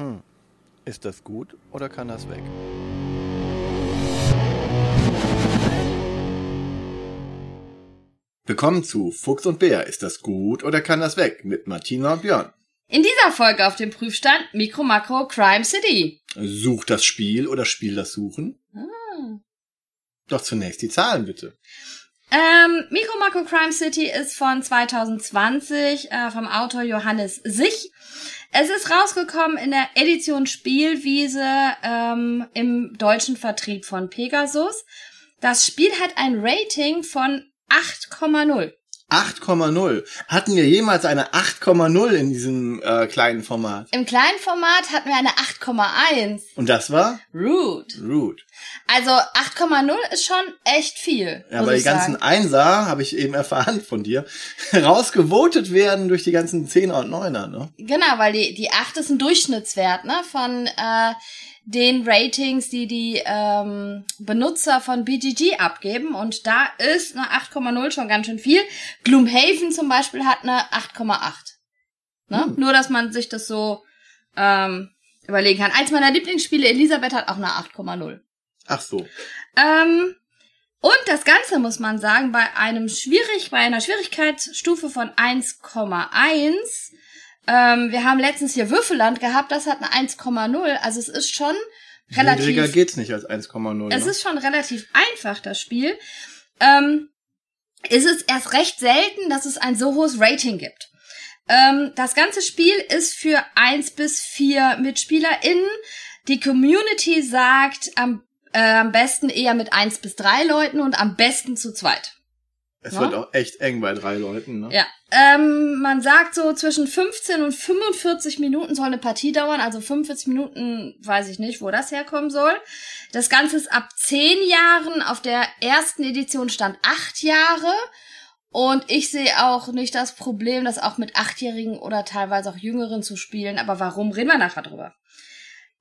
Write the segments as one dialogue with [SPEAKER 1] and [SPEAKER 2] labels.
[SPEAKER 1] Hm. Ist das gut oder kann das weg? Willkommen zu Fuchs und Bär. Ist das gut oder kann das weg? Mit Martina und Björn.
[SPEAKER 2] In dieser Folge auf dem Prüfstand Mikro Makro Crime City.
[SPEAKER 1] Sucht das Spiel oder Spiel das Suchen?
[SPEAKER 2] Ah.
[SPEAKER 1] Doch zunächst die Zahlen bitte.
[SPEAKER 2] Ähm, Mikro Makro Crime City ist von 2020 äh, vom Autor Johannes Sich. Es ist rausgekommen in der Edition Spielwiese ähm, im deutschen Vertrieb von Pegasus. Das Spiel hat ein Rating von 8,0.
[SPEAKER 1] 8,0. Hatten wir jemals eine 8,0 in diesem äh, kleinen Format?
[SPEAKER 2] Im kleinen Format hatten wir eine 8,1.
[SPEAKER 1] Und das war?
[SPEAKER 2] Rude.
[SPEAKER 1] Rude.
[SPEAKER 2] Also 8,0 ist schon echt viel.
[SPEAKER 1] Ja, weil die ganzen
[SPEAKER 2] sagen.
[SPEAKER 1] Einser, habe ich eben erfahren von dir, rausgevotet werden durch die ganzen Zehner und Neuner, ne?
[SPEAKER 2] Genau, weil die, die 8 ist ein Durchschnittswert, ne, von äh, den Ratings, die die ähm, Benutzer von BGG abgeben. Und da ist eine 8,0 schon ganz schön viel. Gloomhaven zum Beispiel hat eine 8,8. Ne?
[SPEAKER 1] Hm.
[SPEAKER 2] Nur, dass man sich das so ähm, überlegen kann. Eins meiner Lieblingsspiele, Elisabeth, hat auch eine 8,0.
[SPEAKER 1] Ach so.
[SPEAKER 2] Ähm, und das Ganze muss man sagen, bei einem schwierig, bei einer Schwierigkeitsstufe von 1,1. Ähm, wir haben letztens hier Würfelland gehabt, das hat eine 1,0. Also es ist schon
[SPEAKER 1] Niedriger
[SPEAKER 2] relativ,
[SPEAKER 1] geht's nicht als 1,0.
[SPEAKER 2] es
[SPEAKER 1] ne?
[SPEAKER 2] ist schon relativ einfach, das Spiel. Ähm, ist es erst recht selten, dass es ein so hohes Rating gibt. Ähm, das ganze Spiel ist für eins bis vier MitspielerInnen. Die Community sagt am, äh, am besten eher mit eins bis drei Leuten und am besten zu zweit.
[SPEAKER 1] Es
[SPEAKER 2] ne?
[SPEAKER 1] wird auch echt eng bei drei Leuten, ne?
[SPEAKER 2] Ja. Ähm, man sagt so zwischen 15 und 45 Minuten soll eine Partie dauern. Also 45 Minuten weiß ich nicht, wo das herkommen soll. Das Ganze ist ab 10 Jahren. Auf der ersten Edition stand 8 Jahre. Und ich sehe auch nicht das Problem, das auch mit Achtjährigen oder teilweise auch Jüngeren zu spielen. Aber warum reden wir nachher drüber?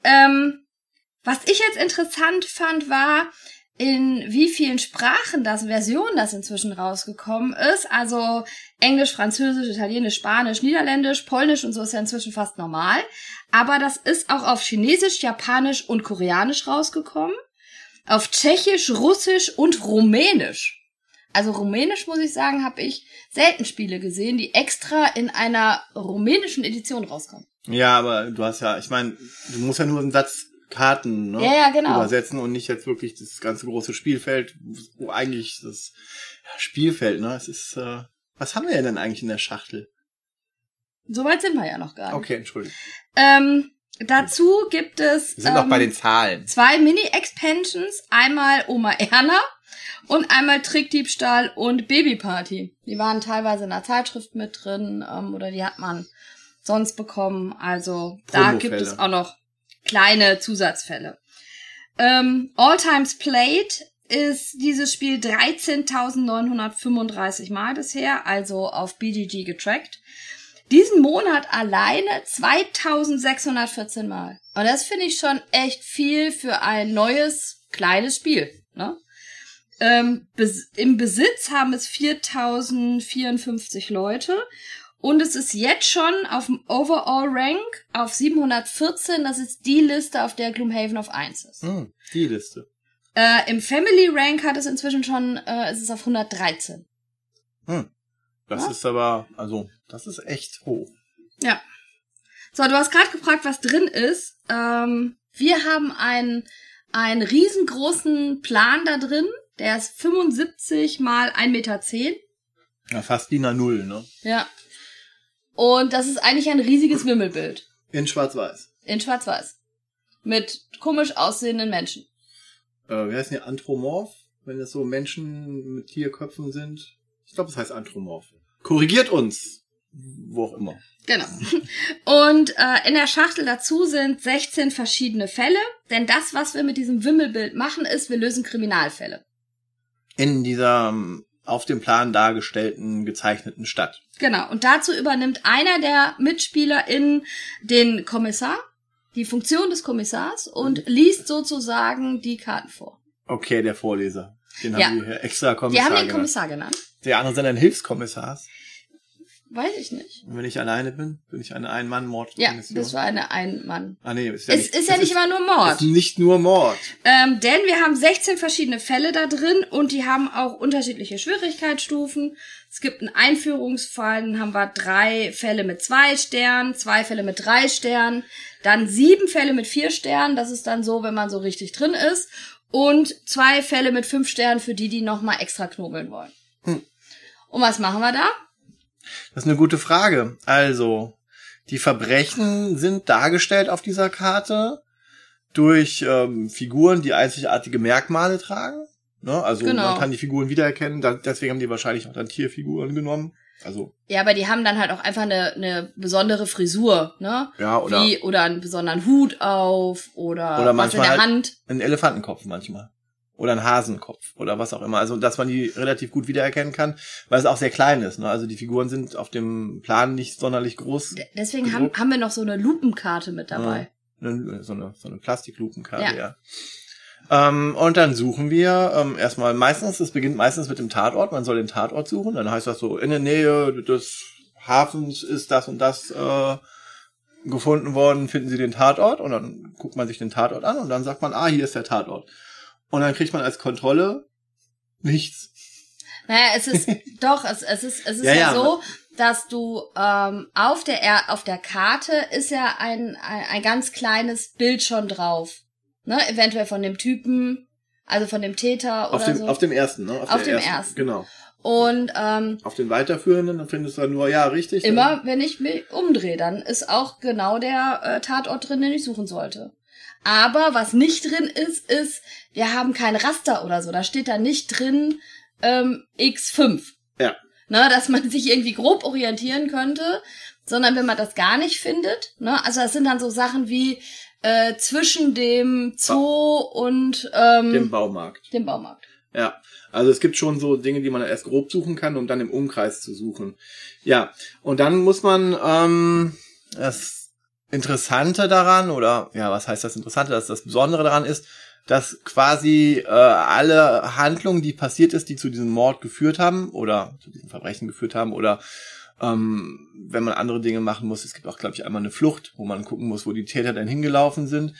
[SPEAKER 2] Ähm, was ich jetzt interessant fand, war, in wie vielen Sprachen das Version das inzwischen rausgekommen ist. Also Englisch, Französisch, Italienisch, Spanisch, Niederländisch, Polnisch und so ist ja inzwischen fast normal. Aber das ist auch auf Chinesisch, Japanisch und Koreanisch rausgekommen. Auf Tschechisch, Russisch und Rumänisch. Also Rumänisch, muss ich sagen, habe ich selten Spiele gesehen, die extra in einer rumänischen Edition rauskommen.
[SPEAKER 1] Ja, aber du hast ja, ich meine, du musst ja nur einen Satz Karten ne,
[SPEAKER 2] Ja, ja, genau.
[SPEAKER 1] übersetzen und nicht jetzt wirklich das ganze große Spielfeld, wo eigentlich das Spielfeld, ne? Es ist, äh, was haben wir denn eigentlich in der Schachtel?
[SPEAKER 2] Soweit sind wir ja noch gar nicht.
[SPEAKER 1] Okay, entschuldigung.
[SPEAKER 2] Ähm, dazu gibt es
[SPEAKER 1] Wir sind noch
[SPEAKER 2] ähm,
[SPEAKER 1] bei den Zahlen.
[SPEAKER 2] zwei Mini-Expansions. Einmal Oma Erna und einmal Trickdiebstahl und Babyparty. Die waren teilweise in der Zeitschrift mit drin ähm, oder die hat man sonst bekommen. Also da gibt es auch noch kleine Zusatzfälle. Ähm, All Times Played ist dieses Spiel 13.935 Mal bisher, also auf BGG getrackt. Diesen Monat alleine 2614 Mal. Und das finde ich schon echt viel für ein neues, kleines Spiel. Ne? Ähm, bes Im Besitz haben es 4054 Leute. Und es ist jetzt schon auf dem Overall Rank auf 714. Das ist die Liste, auf der Gloomhaven auf 1 ist.
[SPEAKER 1] Hm, die Liste.
[SPEAKER 2] Äh, Im Family Rank hat es inzwischen schon, äh, ist es auf 113.
[SPEAKER 1] Hm. Das
[SPEAKER 2] Ja?
[SPEAKER 1] ist aber, also, das ist echt hoch.
[SPEAKER 2] Ja. So, du hast gerade gefragt, was drin ist. Ähm, wir haben einen, einen riesengroßen Plan da drin. Der ist 75 mal 1,10 Meter.
[SPEAKER 1] Ja, fast DIN A0, ne?
[SPEAKER 2] Ja. Und das ist eigentlich ein riesiges Wimmelbild.
[SPEAKER 1] In Schwarz-Weiß.
[SPEAKER 2] In Schwarz-Weiß. Mit komisch aussehenden Menschen.
[SPEAKER 1] Äh, wie heißen die? Anthropomorph? Wenn es so Menschen mit Tierköpfen sind? Ich glaube, das heißt Anthropomorph. Korrigiert uns. Wo auch immer.
[SPEAKER 2] Genau. Und äh, in der Schachtel dazu sind 16 verschiedene Fälle. Denn das, was wir mit diesem Wimmelbild machen, ist, wir lösen Kriminalfälle.
[SPEAKER 1] In dieser ähm, auf dem Plan dargestellten, gezeichneten Stadt.
[SPEAKER 2] Genau. Und dazu übernimmt einer der MitspielerInnen den Kommissar, die Funktion des Kommissars und liest sozusagen die Karten vor.
[SPEAKER 1] Okay, der Vorleser. Den
[SPEAKER 2] Ja.
[SPEAKER 1] haben wir extra
[SPEAKER 2] Wir
[SPEAKER 1] Kommissar
[SPEAKER 2] haben den
[SPEAKER 1] genannt.
[SPEAKER 2] Kommissar genannt.
[SPEAKER 1] Der andere sind dann Hilfskommissars.
[SPEAKER 2] Weiß ich nicht.
[SPEAKER 1] Und wenn ich alleine bin, bin ich eine Ein-Mann-Mord.
[SPEAKER 2] Ja, das war eine Ein-Mann.
[SPEAKER 1] Ah, nee, ist ja
[SPEAKER 2] Es
[SPEAKER 1] nicht,
[SPEAKER 2] ist ja nicht immer nur Mord.
[SPEAKER 1] Ist nicht nur Mord.
[SPEAKER 2] Ähm, denn wir haben 16 verschiedene Fälle da drin und die haben auch unterschiedliche Schwierigkeitsstufen. Es gibt einen Einführungsfall, dann haben wir drei Fälle mit zwei Sternen, zwei Fälle mit drei Sternen, dann sieben Fälle mit vier Sternen, das ist dann so, wenn man so richtig drin ist, und zwei Fälle mit fünf Sternen für die, die nochmal extra knobeln wollen.
[SPEAKER 1] Hm.
[SPEAKER 2] Und was machen wir da?
[SPEAKER 1] Das ist eine gute Frage. Also, die Verbrechen sind dargestellt auf dieser Karte durch ähm, Figuren, die einzigartige Merkmale tragen. Ne? Also
[SPEAKER 2] Genau.
[SPEAKER 1] man kann die Figuren wiedererkennen. Da, deswegen haben die wahrscheinlich auch dann Tierfiguren genommen. Also
[SPEAKER 2] Ja, aber die haben dann halt auch einfach eine, eine besondere Frisur, ne?
[SPEAKER 1] ja oder
[SPEAKER 2] Wie, oder einen besonderen Hut auf oder,
[SPEAKER 1] Oder
[SPEAKER 2] was in
[SPEAKER 1] manchmal
[SPEAKER 2] der
[SPEAKER 1] halt-
[SPEAKER 2] Hand.
[SPEAKER 1] einen Elefantenkopf manchmal. Oder einen Hasenkopf oder was auch immer. Also, dass man die relativ gut wiedererkennen kann, weil es auch sehr klein ist. Ne? Also die Figuren sind auf dem Plan nicht sonderlich groß.
[SPEAKER 2] D- Deswegen haben, haben wir noch so eine Lupenkarte mit dabei.
[SPEAKER 1] Ne, So eine, so eine Plastiklupenkarte, ja.
[SPEAKER 2] Ja.
[SPEAKER 1] Ähm, und dann suchen wir ähm, erstmal meistens, es beginnt meistens mit dem Tatort, man soll den Tatort suchen, dann heißt das so, in der Nähe des Hafens ist das und das äh, gefunden worden, finden Sie den Tatort und dann guckt man sich den Tatort an und dann sagt man, ah, hier ist der Tatort. Und dann kriegt man als Kontrolle nichts.
[SPEAKER 2] Naja, es ist doch, es, es ist, es ist
[SPEAKER 1] Ja,
[SPEAKER 2] ja,
[SPEAKER 1] ja.
[SPEAKER 2] so, dass du ähm, auf der Er- auf der Karte ist ja ein, ein, ein ganz kleines Bild schon drauf. Ne? Eventuell von dem Typen, also von dem Täter
[SPEAKER 1] Auf
[SPEAKER 2] oder
[SPEAKER 1] dem,
[SPEAKER 2] so.
[SPEAKER 1] auf dem ersten, ne?
[SPEAKER 2] Auf
[SPEAKER 1] der
[SPEAKER 2] dem ersten.
[SPEAKER 1] Genau.
[SPEAKER 2] Und ähm,
[SPEAKER 1] Auf den weiterführenden, dann findest du dann nur, ja, richtig.
[SPEAKER 2] immer, wenn ich mich umdrehe, dann ist auch genau der äh, Tatort drin, den ich suchen sollte. Aber was nicht drin ist, ist, wir haben kein Raster oder so. Da steht da nicht drin ähm, X5.
[SPEAKER 1] Ja.
[SPEAKER 2] Ne, dass man sich irgendwie grob orientieren könnte, sondern wenn man das gar nicht findet, ne, also das sind dann so Sachen wie äh, zwischen dem Zoo und ähm,
[SPEAKER 1] Dem Baumarkt.
[SPEAKER 2] dem Baumarkt.
[SPEAKER 1] Ja, also es gibt schon so Dinge, die man erst grob suchen kann, um dann im Umkreis zu suchen. Ja, und dann muss man ähm, das Interessante daran, oder ja, was heißt das Interessante, dass das Besondere daran ist, dass quasi äh, alle Handlungen, die passiert ist, die zu diesem Mord geführt haben oder zu diesem Verbrechen geführt haben oder ähm, wenn man andere Dinge machen muss, es gibt auch, glaube ich, einmal eine Flucht, wo man gucken muss, wo die Täter denn hingelaufen sind.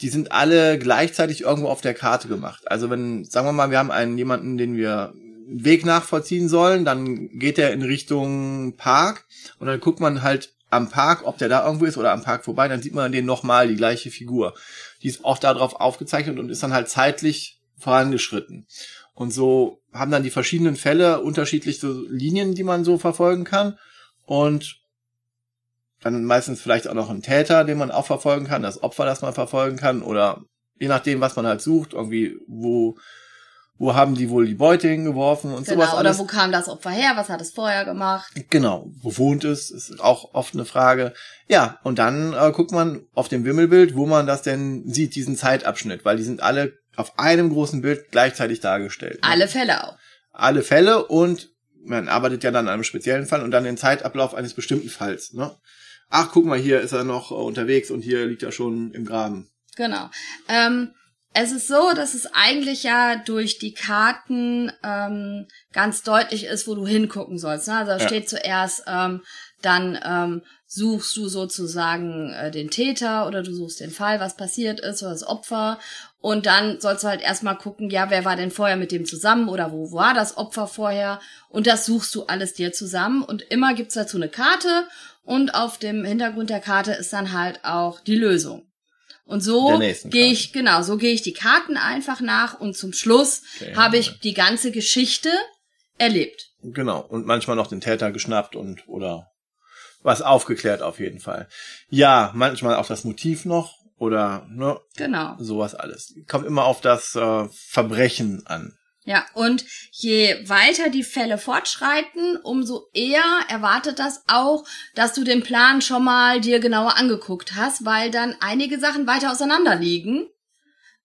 [SPEAKER 1] Die sind alle gleichzeitig irgendwo auf der Karte gemacht. Also wenn, sagen wir mal, wir haben einen jemanden, den wir Weg nachvollziehen sollen, dann geht er in Richtung Park und dann guckt man halt am Park, ob der da irgendwo ist oder am Park vorbei, dann sieht man den nochmal, die gleiche Figur. Die ist auch darauf aufgezeichnet und ist dann halt zeitlich vorangeschritten. Und so haben dann die verschiedenen Fälle unterschiedliche Linien, die man so verfolgen kann. Und dann meistens vielleicht auch noch einen Täter, den man auch verfolgen kann, das Opfer, das man verfolgen kann, oder je nachdem, was man halt sucht, irgendwie, wo, wo haben die wohl die Beute hingeworfen und sowas
[SPEAKER 2] Genau, oder wo kam das Opfer her? Was hat es vorher gemacht?
[SPEAKER 1] Genau, wo wohnt es, ist auch oft eine Frage. Ja, und dann äh, guckt man auf dem Wimmelbild, wo man das denn sieht, diesen Zeitabschnitt, weil die sind alle auf einem großen Bild gleichzeitig dargestellt. ne?
[SPEAKER 2] Alle Fälle auch.
[SPEAKER 1] Alle Fälle und man arbeitet ja dann an einem speziellen Fall und dann den Zeitablauf eines bestimmten Falls. Ne? Ach, guck mal, hier ist er noch äh, unterwegs und hier liegt er schon im Graben.
[SPEAKER 2] Genau. Ähm, es ist so, dass es eigentlich ja durch die Karten ähm, ganz deutlich ist, wo du hingucken sollst. Ne? Also da
[SPEAKER 1] Ja.
[SPEAKER 2] steht zuerst, ähm, dann ähm, suchst du sozusagen äh, den Täter oder du suchst den Fall, was passiert ist oder das Opfer. Und dann sollst du halt erstmal gucken, ja, wer war denn vorher mit dem zusammen oder wo war das Opfer vorher? Und das suchst du alles dir zusammen. Und immer gibt's dazu eine Karte und auf dem Hintergrund der Karte ist dann halt auch die Lösung. Und so gehe ich, genau, so gehe ich die Karten einfach nach und zum Schluss
[SPEAKER 1] Okay.
[SPEAKER 2] habe ich die ganze Geschichte erlebt.
[SPEAKER 1] Genau. Und manchmal noch den Täter geschnappt und oder was aufgeklärt auf jeden Fall. Ja, manchmal auch das Motiv noch oder ne,
[SPEAKER 2] Genau.
[SPEAKER 1] sowas alles. Kommt immer auf das äh, Verbrechen an.
[SPEAKER 2] Ja, und je weiter die Fälle fortschreiten, umso eher erwartet das auch, dass du den Plan schon mal dir genauer angeguckt hast, weil dann einige Sachen weiter auseinander liegen,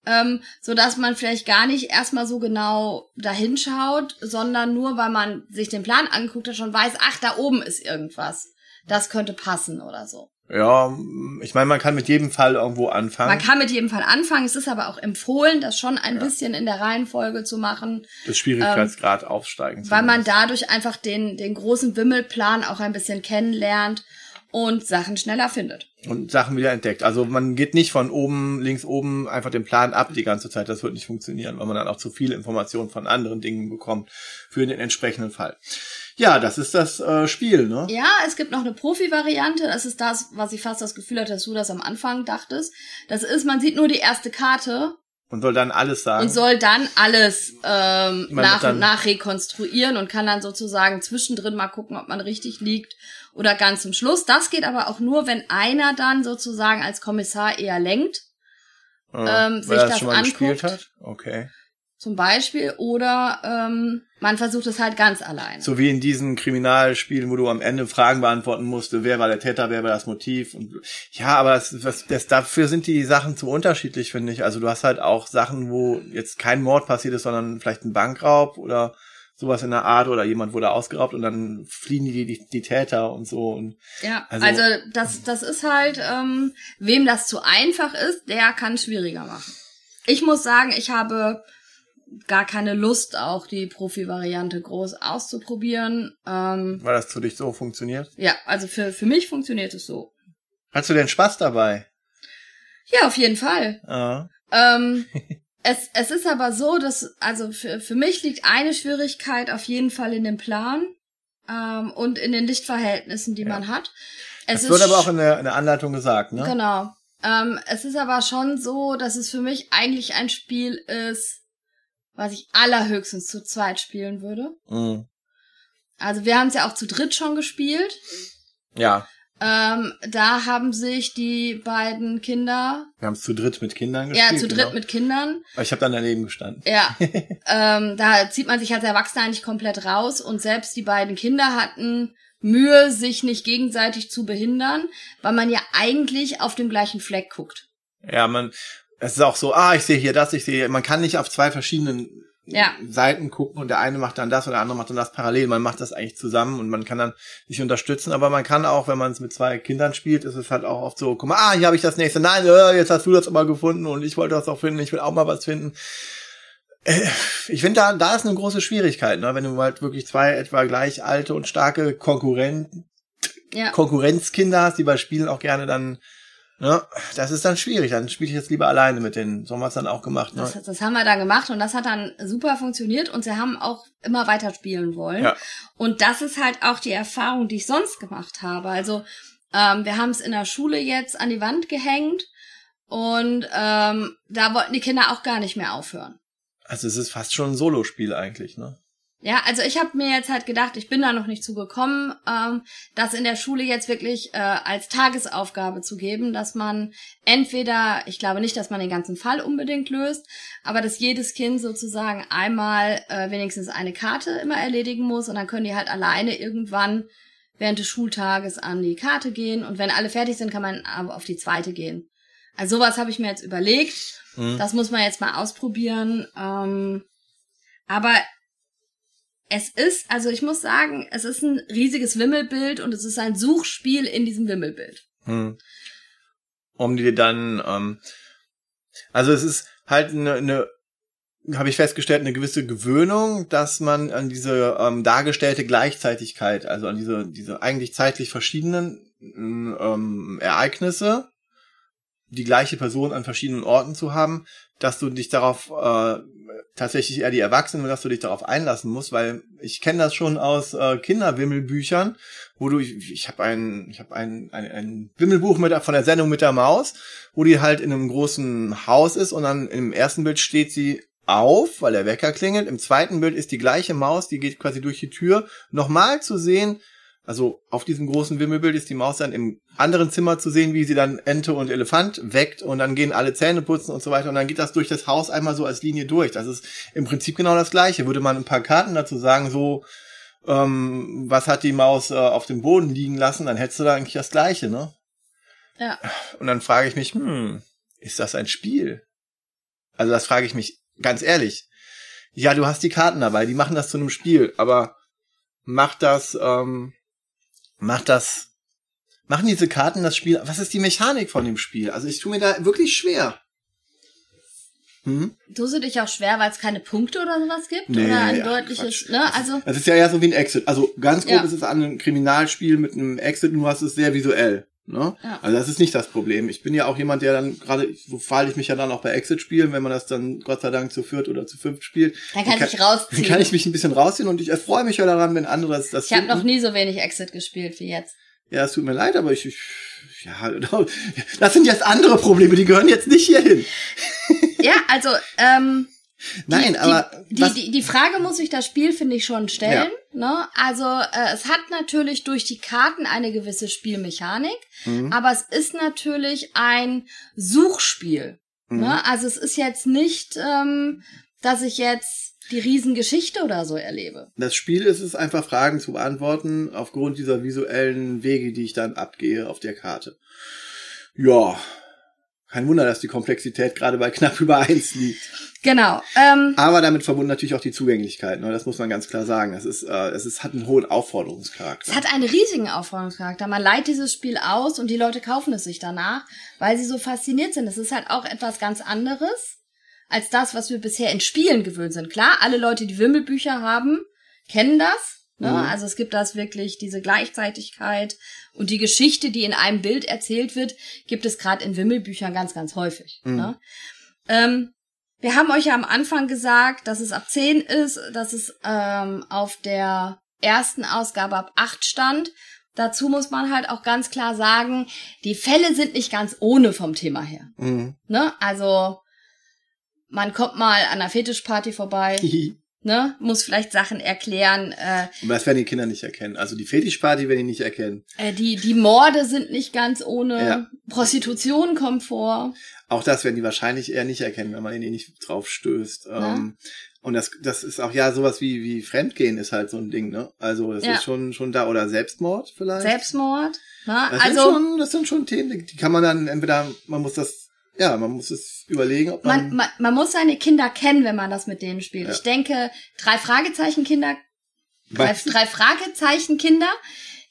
[SPEAKER 2] ähm, so dass man vielleicht gar nicht erstmal so genau dahin schaut, sondern nur, weil man sich den Plan angeguckt hat, schon weiß, ach, da oben ist irgendwas. Das könnte passen oder so.
[SPEAKER 1] Ja, ich meine, man kann mit jedem Fall irgendwo anfangen.
[SPEAKER 2] Man kann mit jedem Fall anfangen. Es ist aber auch empfohlen, das schon ein ja. bisschen in der Reihenfolge zu machen.
[SPEAKER 1] Das Schwierigkeitsgrad ähm, aufsteigen.
[SPEAKER 2] Weil man dadurch einfach den, den großen Wimmelplan auch ein bisschen kennenlernt und Sachen schneller findet.
[SPEAKER 1] Und Sachen wieder entdeckt. Also man geht nicht von oben, links oben einfach den Plan ab die ganze Zeit. Das wird nicht funktionieren, weil man dann auch zu viele Informationen von anderen Dingen bekommt für den entsprechenden Fall. Ja, das ist das äh, Spiel, ne?
[SPEAKER 2] Ja, es gibt noch eine Profi-Variante. Das ist das, was ich fast das Gefühl hatte, dass du das am Anfang dachtest. Das ist, man sieht nur die erste Karte.
[SPEAKER 1] Und soll dann alles sagen.
[SPEAKER 2] Und soll dann alles ähm, nach und nach rekonstruieren und kann dann sozusagen zwischendrin mal gucken, ob man richtig liegt oder ganz zum Schluss. Das geht aber auch nur, wenn einer dann sozusagen als Kommissar eher lenkt.
[SPEAKER 1] Ja, ähm, sich das, das anguckt. Okay
[SPEAKER 2] zum Beispiel, oder ähm, man versucht es halt ganz allein.
[SPEAKER 1] So wie in diesen Kriminalspielen, wo du am Ende Fragen beantworten musste, wer war der Täter, wer war das Motiv. Und, ja, aber das, das, das, dafür sind die Sachen zu unterschiedlich, finde ich. Also du hast halt auch Sachen, wo jetzt kein Mord passiert ist, sondern vielleicht ein Bankraub oder sowas in der Art oder jemand wurde ausgeraubt und dann fliehen die, die, die Täter und so. Und
[SPEAKER 2] ja, also, also das, das ist halt, ähm, wem das zu einfach ist, der kann schwieriger machen. Ich muss sagen, ich habe gar keine Lust, auch die Profi-Variante groß auszuprobieren. Ähm,
[SPEAKER 1] Weil das für dich so funktioniert?
[SPEAKER 2] Ja, also für, für mich funktioniert es so.
[SPEAKER 1] Hast du denn Spaß dabei?
[SPEAKER 2] Ja, auf jeden Fall.
[SPEAKER 1] Ah.
[SPEAKER 2] Ähm, es, es ist aber so, dass, also für, für mich liegt eine Schwierigkeit auf jeden Fall in dem Plan ähm, und in den Lichtverhältnissen, die ja. man hat.
[SPEAKER 1] Es das wird aber auch in der, in der Anleitung gesagt, ne?
[SPEAKER 2] Genau. Ähm, es ist aber schon so, dass es für mich eigentlich ein Spiel ist, was ich allerhöchstens zu zweit spielen würde.
[SPEAKER 1] Mhm.
[SPEAKER 2] Also wir haben es ja auch zu dritt schon gespielt.
[SPEAKER 1] Ja.
[SPEAKER 2] Ähm, da haben sich die beiden Kinder.
[SPEAKER 1] Wir haben es zu dritt mit Kindern gespielt.
[SPEAKER 2] Ja, zu dritt genau. mit Kindern.
[SPEAKER 1] Ich habe dann daneben gestanden.
[SPEAKER 2] Ja. ähm, da zieht man sich als Erwachsener eigentlich komplett raus und selbst die beiden Kinder hatten Mühe, sich nicht gegenseitig zu behindern, weil man ja eigentlich auf dem gleichen Fleck guckt.
[SPEAKER 1] Ja, man, es ist auch so, ah, ich sehe hier das, ich sehe, man kann nicht auf zwei verschiedenen
[SPEAKER 2] ja.
[SPEAKER 1] Seiten gucken und der eine macht dann das und der andere macht dann das parallel. Man macht das eigentlich zusammen und man kann dann sich unterstützen, aber man kann auch, wenn man es mit zwei Kindern spielt, ist es halt auch oft so, guck mal, ah, hier habe ich das nächste, nein, äh, jetzt hast du das immer gefunden und ich wollte das auch finden, ich will auch mal was finden. Äh, ich finde, da, da ist eine große Schwierigkeit, ne? wenn du halt wirklich zwei etwa gleich alte und starke Konkurrenten,
[SPEAKER 2] ja.
[SPEAKER 1] Konkurrenzkinder hast, die bei Spielen auch gerne dann Ne? Das ist dann schwierig. Dann spiele ich jetzt lieber alleine mit denen. So haben wir es dann auch gemacht. Ne?
[SPEAKER 2] Das, das haben wir dann gemacht und das hat dann super funktioniert und sie haben auch immer weiter spielen wollen.
[SPEAKER 1] Ja.
[SPEAKER 2] Und das ist halt auch die Erfahrung, die ich sonst gemacht habe. Also ähm, wir haben es in der Schule jetzt an die Wand gehängt und ähm, da wollten die Kinder auch gar nicht mehr aufhören.
[SPEAKER 1] Also es ist fast schon ein Solospiel eigentlich, ne?
[SPEAKER 2] Ja, also ich habe mir jetzt halt gedacht, ich bin da noch nicht zugekommen, ähm, das in der Schule jetzt wirklich äh, als Tagesaufgabe zu geben, dass man entweder, ich glaube nicht, dass man den ganzen Fall unbedingt löst, aber dass jedes Kind sozusagen einmal äh, wenigstens eine Karte immer erledigen muss und dann können die halt alleine irgendwann während des Schultages an die Karte gehen und wenn alle fertig sind, kann man aber auf die zweite gehen. Also sowas habe ich mir jetzt überlegt. Mhm. Das muss man jetzt mal ausprobieren. Ähm, aber es ist, also ich muss sagen, es ist ein riesiges Wimmelbild und es ist ein Suchspiel in diesem Wimmelbild.
[SPEAKER 1] Hm. Um die dann, ähm, also es ist halt eine, eine habe ich festgestellt, eine gewisse Gewöhnung, dass man an diese ähm, dargestellte Gleichzeitigkeit, also an diese, diese eigentlich zeitlich verschiedenen ähm, Ereignisse, die gleiche Person an verschiedenen Orten zu haben, dass du dich darauf äh, tatsächlich eher die Erwachsenen, dass du dich darauf einlassen musst, weil ich kenne das schon aus äh, Kinderwimmelbüchern, wo du ich, ich habe ein ich habe ein, ein ein Wimmelbuch mit von der Sendung mit der Maus, wo die halt in einem großen Haus ist und dann im ersten Bild steht sie auf, weil der Wecker klingelt. Im zweiten Bild ist die gleiche Maus, die geht quasi durch die Tür, nochmal zu sehen, also auf diesem großen Wimmelbild ist die Maus dann im anderen Zimmer zu sehen, wie sie dann Ente und Elefant weckt und dann gehen alle Zähne putzen und so weiter und dann geht das durch das Haus einmal so als Linie durch. Das ist im Prinzip genau das gleiche. Würde man ein paar Karten dazu sagen, so ähm, was hat die Maus äh, auf dem Boden liegen lassen, dann hättest du da eigentlich das gleiche, ne?
[SPEAKER 2] Ja.
[SPEAKER 1] Und dann frage ich mich, hm, ist das ein Spiel? Also das frage ich mich ganz ehrlich. Ja, du hast die Karten dabei, die machen das zu einem Spiel, aber macht das ähm, macht das, machen diese Karten das Spiel, was ist die Mechanik von dem Spiel? Also ich tue mir da wirklich schwer.
[SPEAKER 2] Hm? Tust du dich auch schwer, weil es keine Punkte oder sowas gibt? Nee, oder ein deutliches, ne? Also.
[SPEAKER 1] Das ist ja eher so wie ein Exit. Also ganz grob ja. ist es ein Kriminalspiel mit einem Exit, nur hast es sehr visuell. Ne? Ja. Also das ist nicht das Problem. Ich bin ja auch jemand, der dann gerade, so verhalte ich mich ja dann auch bei Exit-Spielen, wenn man das dann Gott sei Dank zu viert oder zu fünft spielt.
[SPEAKER 2] Dann kann, kann ich rausziehen.
[SPEAKER 1] Dann kann ich mich ein bisschen rausziehen und ich erfreue mich ja daran, wenn andere das,
[SPEAKER 2] das Ich habe noch nie so wenig Exit gespielt wie jetzt.
[SPEAKER 1] Ja, es tut mir leid, aber ich, ich ja, das sind jetzt andere Probleme, die gehören jetzt nicht hierhin.
[SPEAKER 2] ja, also, ähm,
[SPEAKER 1] Nein,
[SPEAKER 2] die,
[SPEAKER 1] aber
[SPEAKER 2] die, die, die, die Frage muss sich das Spiel, finde ich, schon stellen. Ja. Ne? Also äh, es hat natürlich durch die Karten eine gewisse Spielmechanik, mhm. aber es ist natürlich ein Suchspiel. Mhm. Ne? Also es ist jetzt nicht, ähm, dass ich jetzt die Riesengeschichte oder so erlebe.
[SPEAKER 1] Das Spiel ist es einfach Fragen zu beantworten aufgrund dieser visuellen Wege, die ich dann abgehe auf der Karte. Ja, kein Wunder, dass die Komplexität gerade bei knapp über eins liegt.
[SPEAKER 2] Genau. Ähm,
[SPEAKER 1] Aber damit verbunden natürlich auch die Zugänglichkeit. Ne? Das muss man ganz klar sagen. Es ist, äh, es ist, hat einen hohen Aufforderungscharakter.
[SPEAKER 2] Es hat einen riesigen Aufforderungscharakter. Man leiht dieses Spiel aus und die Leute kaufen es sich danach, weil sie so fasziniert sind. Es ist halt auch etwas ganz anderes als das, was wir bisher in Spielen gewöhnt sind. Klar, alle Leute, die Wimmelbücher haben, kennen das. Ne? Mhm. Also es gibt das wirklich, diese Gleichzeitigkeit und die Geschichte, die in einem Bild erzählt wird, gibt es gerade in Wimmelbüchern ganz, ganz häufig. Mhm. Ne? Ähm, wir haben euch ja am Anfang gesagt, dass es ab 10 ist, dass es ähm, auf der ersten Ausgabe ab 8 stand. Dazu muss man halt auch ganz klar sagen, die Fälle sind nicht ganz ohne vom Thema her. Mhm. Ne? Also man kommt mal an einer Fetischparty vorbei, ne, muss vielleicht Sachen erklären. Äh,
[SPEAKER 1] Aber das werden die Kinder nicht erkennen. Also die Fetischparty werden die nicht erkennen.
[SPEAKER 2] Äh, die, die Morde sind nicht ganz ohne. Ja. Prostitution kommt vor.
[SPEAKER 1] Auch das werden die wahrscheinlich eher nicht erkennen, wenn man ihnen nicht drauf stößt. Ja. Ähm, und das, das ist auch ja sowas wie, wie Fremdgehen ist halt so ein Ding, ne? Also das ja. ist schon, schon da. Oder Selbstmord vielleicht.
[SPEAKER 2] Selbstmord. Ne?
[SPEAKER 1] Das
[SPEAKER 2] also,
[SPEAKER 1] sind schon, das sind schon Themen, die kann man dann entweder, man muss das ja, man muss es überlegen, ob
[SPEAKER 2] man, man, man, man muss seine Kinder kennen, wenn man das mit denen spielt. Ja. Ich denke, drei Fragezeichen Kinder, drei, drei Fragezeichen Kinder,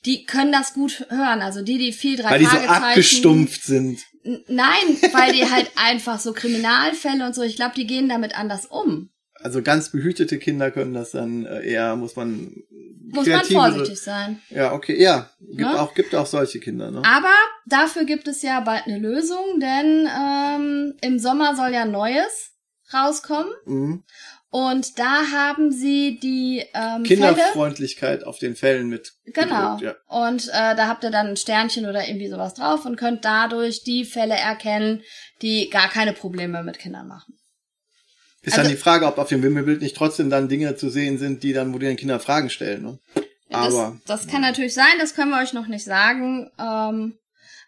[SPEAKER 2] die können das gut hören. Also die, die viel drei
[SPEAKER 1] weil
[SPEAKER 2] Fragezeichen.
[SPEAKER 1] Weil die so abgestumpft sind.
[SPEAKER 2] Nein, weil die halt einfach so Kriminalfälle und so, ich glaube, die gehen damit anders um.
[SPEAKER 1] Also ganz behütete Kinder können das dann äh, eher, muss man
[SPEAKER 2] muss man vorsichtig sein.
[SPEAKER 1] Ja, okay, ja, gibt ne? auch gibt auch solche Kinder. Ne?
[SPEAKER 2] Aber dafür gibt es ja bald eine Lösung, denn ähm, im Sommer soll ja Neues rauskommen. Mhm. Und da haben sie die ähm,
[SPEAKER 1] Kinderfreundlichkeit Fälle. auf den Fällen mit.
[SPEAKER 2] Genau. Gedrückt, ja. Und äh, da habt ihr dann ein Sternchen oder irgendwie sowas drauf und könnt dadurch die Fälle erkennen, die gar keine Probleme mit Kindern machen.
[SPEAKER 1] Ist also, dann die Frage, ob auf dem Wimmelbild nicht trotzdem dann Dinge zu sehen sind, die dann, wo die den Kinder Fragen stellen. Ne?
[SPEAKER 2] Aber das, das kann natürlich sein, das können wir euch noch nicht sagen. Ähm,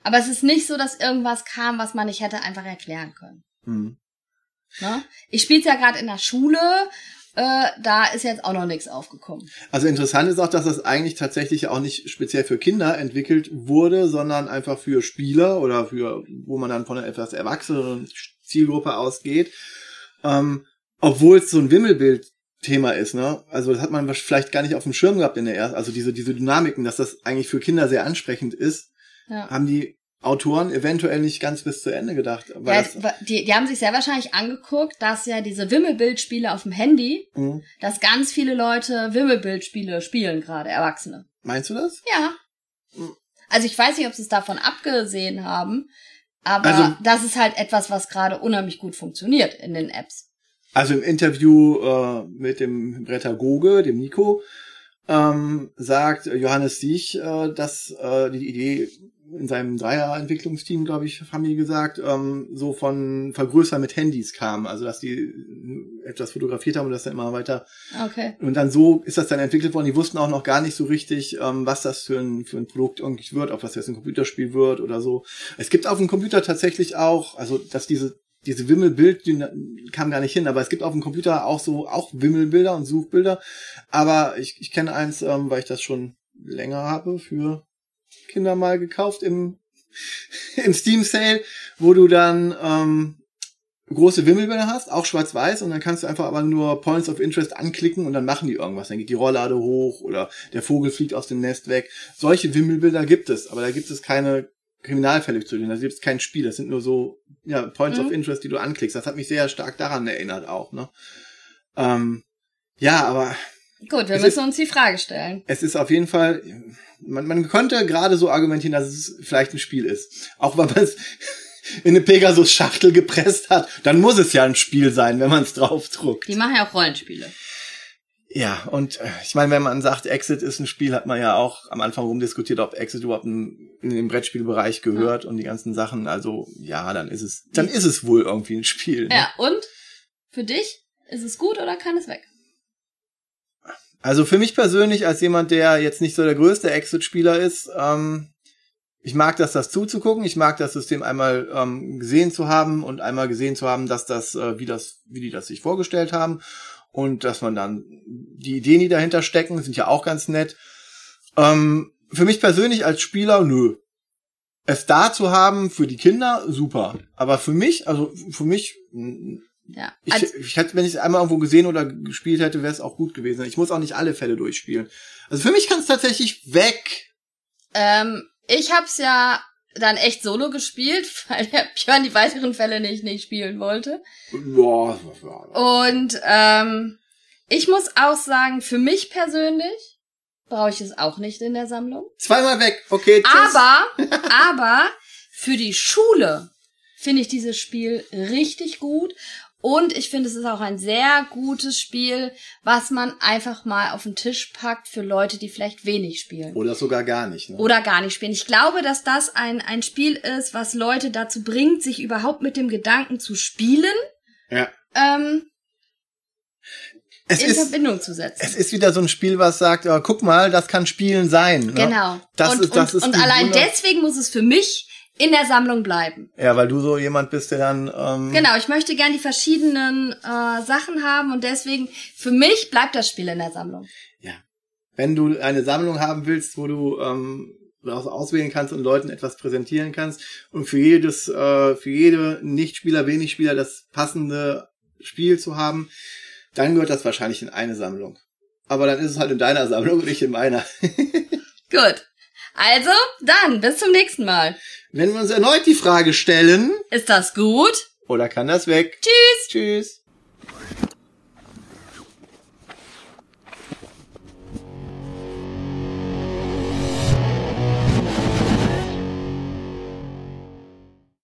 [SPEAKER 2] aber es ist nicht so, dass irgendwas kam, was man nicht hätte einfach erklären können. Hm. Ne? Ich spiele ja gerade in der Schule, äh, da ist jetzt auch noch nichts aufgekommen.
[SPEAKER 1] Also interessant ist auch, dass das eigentlich tatsächlich auch nicht speziell für Kinder entwickelt wurde, sondern einfach für Spieler oder für, wo man dann von einer etwas erwachsenen Zielgruppe ausgeht. Ähm, obwohl es so ein Wimmelbild-Thema ist, ne? Also das hat man vielleicht gar nicht auf dem Schirm gehabt in der ersten, also diese, diese Dynamiken, dass das eigentlich für Kinder sehr ansprechend ist, ja. haben die Autoren eventuell nicht ganz bis zu Ende gedacht.
[SPEAKER 2] Ja, die, die haben sich sehr wahrscheinlich angeguckt, dass ja diese Wimmelbildspiele auf dem Handy, mhm. dass ganz viele Leute Wimmelbildspiele spielen gerade, Erwachsene.
[SPEAKER 1] Meinst du das?
[SPEAKER 2] Ja. Mhm. Also ich weiß nicht, ob sie es davon abgesehen haben, aber also, das ist halt etwas, was gerade unheimlich gut funktioniert in den Apps.
[SPEAKER 1] Also im Interview äh, mit dem Retagoge, dem Nico, ähm, sagt Johannes Siech, äh, dass äh, die Idee in seinem Dreier-Entwicklungsteam, glaube ich, haben die gesagt, ähm, so von Vergrößern mit Handys kam. Also, dass die etwas fotografiert haben und das dann immer weiter.
[SPEAKER 2] Okay.
[SPEAKER 1] Und dann so ist das dann entwickelt worden. Die wussten auch noch gar nicht so richtig, ähm, was das für ein, für ein Produkt irgendwie wird, ob das jetzt ein Computerspiel wird oder so. Es gibt auf dem Computer tatsächlich auch, also, dass diese diese Wimmelbild kam gar nicht hin, aber es gibt auf dem Computer auch so auch Wimmelbilder und Suchbilder. Aber ich, ich kenne eins, ähm, weil ich das schon länger habe für Kinder mal gekauft im, im Steam Sale, wo du dann ähm, große Wimmelbilder hast, auch schwarz-weiß, und dann kannst du einfach aber nur Points of Interest anklicken und dann machen die irgendwas. Dann geht die Rolllade hoch oder der Vogel fliegt aus dem Nest weg. Solche Wimmelbilder gibt es, aber da gibt es keine Kriminalfälle zu denen. Da gibt es kein Spiel. Das sind nur so ja, Points
[SPEAKER 2] Mhm.
[SPEAKER 1] of Interest, die du anklickst. Das hat mich sehr stark daran erinnert auch. Ne? Ähm, ja, aber
[SPEAKER 2] Gut, wir
[SPEAKER 1] Es
[SPEAKER 2] müssen uns die Frage stellen.
[SPEAKER 1] es ist auf jeden Fall, man, man könnte gerade so argumentieren, dass es vielleicht ein Spiel ist. Auch wenn man es in eine Pegasus-Schachtel gepresst hat, dann muss es ja ein Spiel sein, wenn man es draufdruckt.
[SPEAKER 2] Die machen ja auch Rollenspiele.
[SPEAKER 1] Ja, und äh, ich meine, wenn man sagt, Exit ist ein Spiel, hat man ja auch am Anfang rumdiskutiert, ob Exit überhaupt in, in den Brettspielbereich gehört und die ganzen Sachen. Also ja, dann ist es, dann ist es wohl irgendwie ein Spiel. Ne?
[SPEAKER 2] Ja, und? Für dich? Ist es gut oder kann es weg?
[SPEAKER 1] Also für mich persönlich, als jemand, der jetzt nicht so der größte Exit-Spieler ist, ähm, ich mag das, das zuzugucken. Ich mag das System einmal ähm, gesehen zu haben und einmal gesehen zu haben, dass das, äh, wie das, wie die das sich vorgestellt haben und dass man dann die Ideen, die dahinter stecken, sind ja auch ganz nett. Ähm, für mich persönlich als Spieler, nö. Es da zu haben für die Kinder, super. Aber für mich, also für mich,
[SPEAKER 2] Ja.
[SPEAKER 1] ich, ich hätte, wenn ich es einmal irgendwo gesehen oder gespielt hätte, wäre es auch gut gewesen. Ich muss auch nicht alle Fälle durchspielen. Also für mich kann es tatsächlich weg.
[SPEAKER 2] ähm, ich hab's ja dann echt solo gespielt, weil der Björn die weiteren Fälle nicht, nicht spielen wollte.
[SPEAKER 1] Boah,
[SPEAKER 2] Und ähm, ich muss auch sagen, für mich persönlich brauche ich es auch nicht in der Sammlung.
[SPEAKER 1] Zweimal weg. Okay, tschüss.
[SPEAKER 2] Aber, aber für die Schule finde ich dieses Spiel richtig gut. Und ich finde, es ist auch ein sehr gutes Spiel, was man einfach mal auf den Tisch packt für Leute, die vielleicht wenig spielen.
[SPEAKER 1] Oder sogar gar nicht. Ne?
[SPEAKER 2] Oder gar nicht spielen. Ich glaube, dass das ein, ein Spiel ist, was Leute dazu bringt, sich überhaupt mit dem Gedanken zu spielen,
[SPEAKER 1] Ja.
[SPEAKER 2] ähm,
[SPEAKER 1] Es
[SPEAKER 2] in
[SPEAKER 1] ist,
[SPEAKER 2] Verbindung zu setzen.
[SPEAKER 1] es ist wieder so ein Spiel, was sagt, ja, guck mal, das kann Spielen sein. Ne?
[SPEAKER 2] Genau.
[SPEAKER 1] Das
[SPEAKER 2] und
[SPEAKER 1] ist, das
[SPEAKER 2] und,
[SPEAKER 1] ist
[SPEAKER 2] und allein
[SPEAKER 1] Wunder-
[SPEAKER 2] deswegen muss es für mich in der Sammlung bleiben.
[SPEAKER 1] Ja, weil du so jemand bist, der dann. Ähm,
[SPEAKER 2] Genau, ich möchte gern die verschiedenen äh, Sachen haben und deswegen für mich bleibt das Spiel in der Sammlung.
[SPEAKER 1] Ja. Wenn du eine Sammlung haben willst, wo du ähm, aus- auswählen kannst und Leuten etwas präsentieren kannst und für jedes, äh, für jede Nicht-Spieler, wenig Spieler das passende Spiel zu haben, dann gehört das wahrscheinlich in eine Sammlung. Aber dann ist es halt in deiner Sammlung und nicht in meiner.
[SPEAKER 2] Gut. Also, dann, bis zum nächsten Mal.
[SPEAKER 1] Wenn wir uns erneut die Frage stellen,
[SPEAKER 2] Ist das gut?
[SPEAKER 1] oder kann das weg?
[SPEAKER 2] Tschüss!
[SPEAKER 1] Tschüss.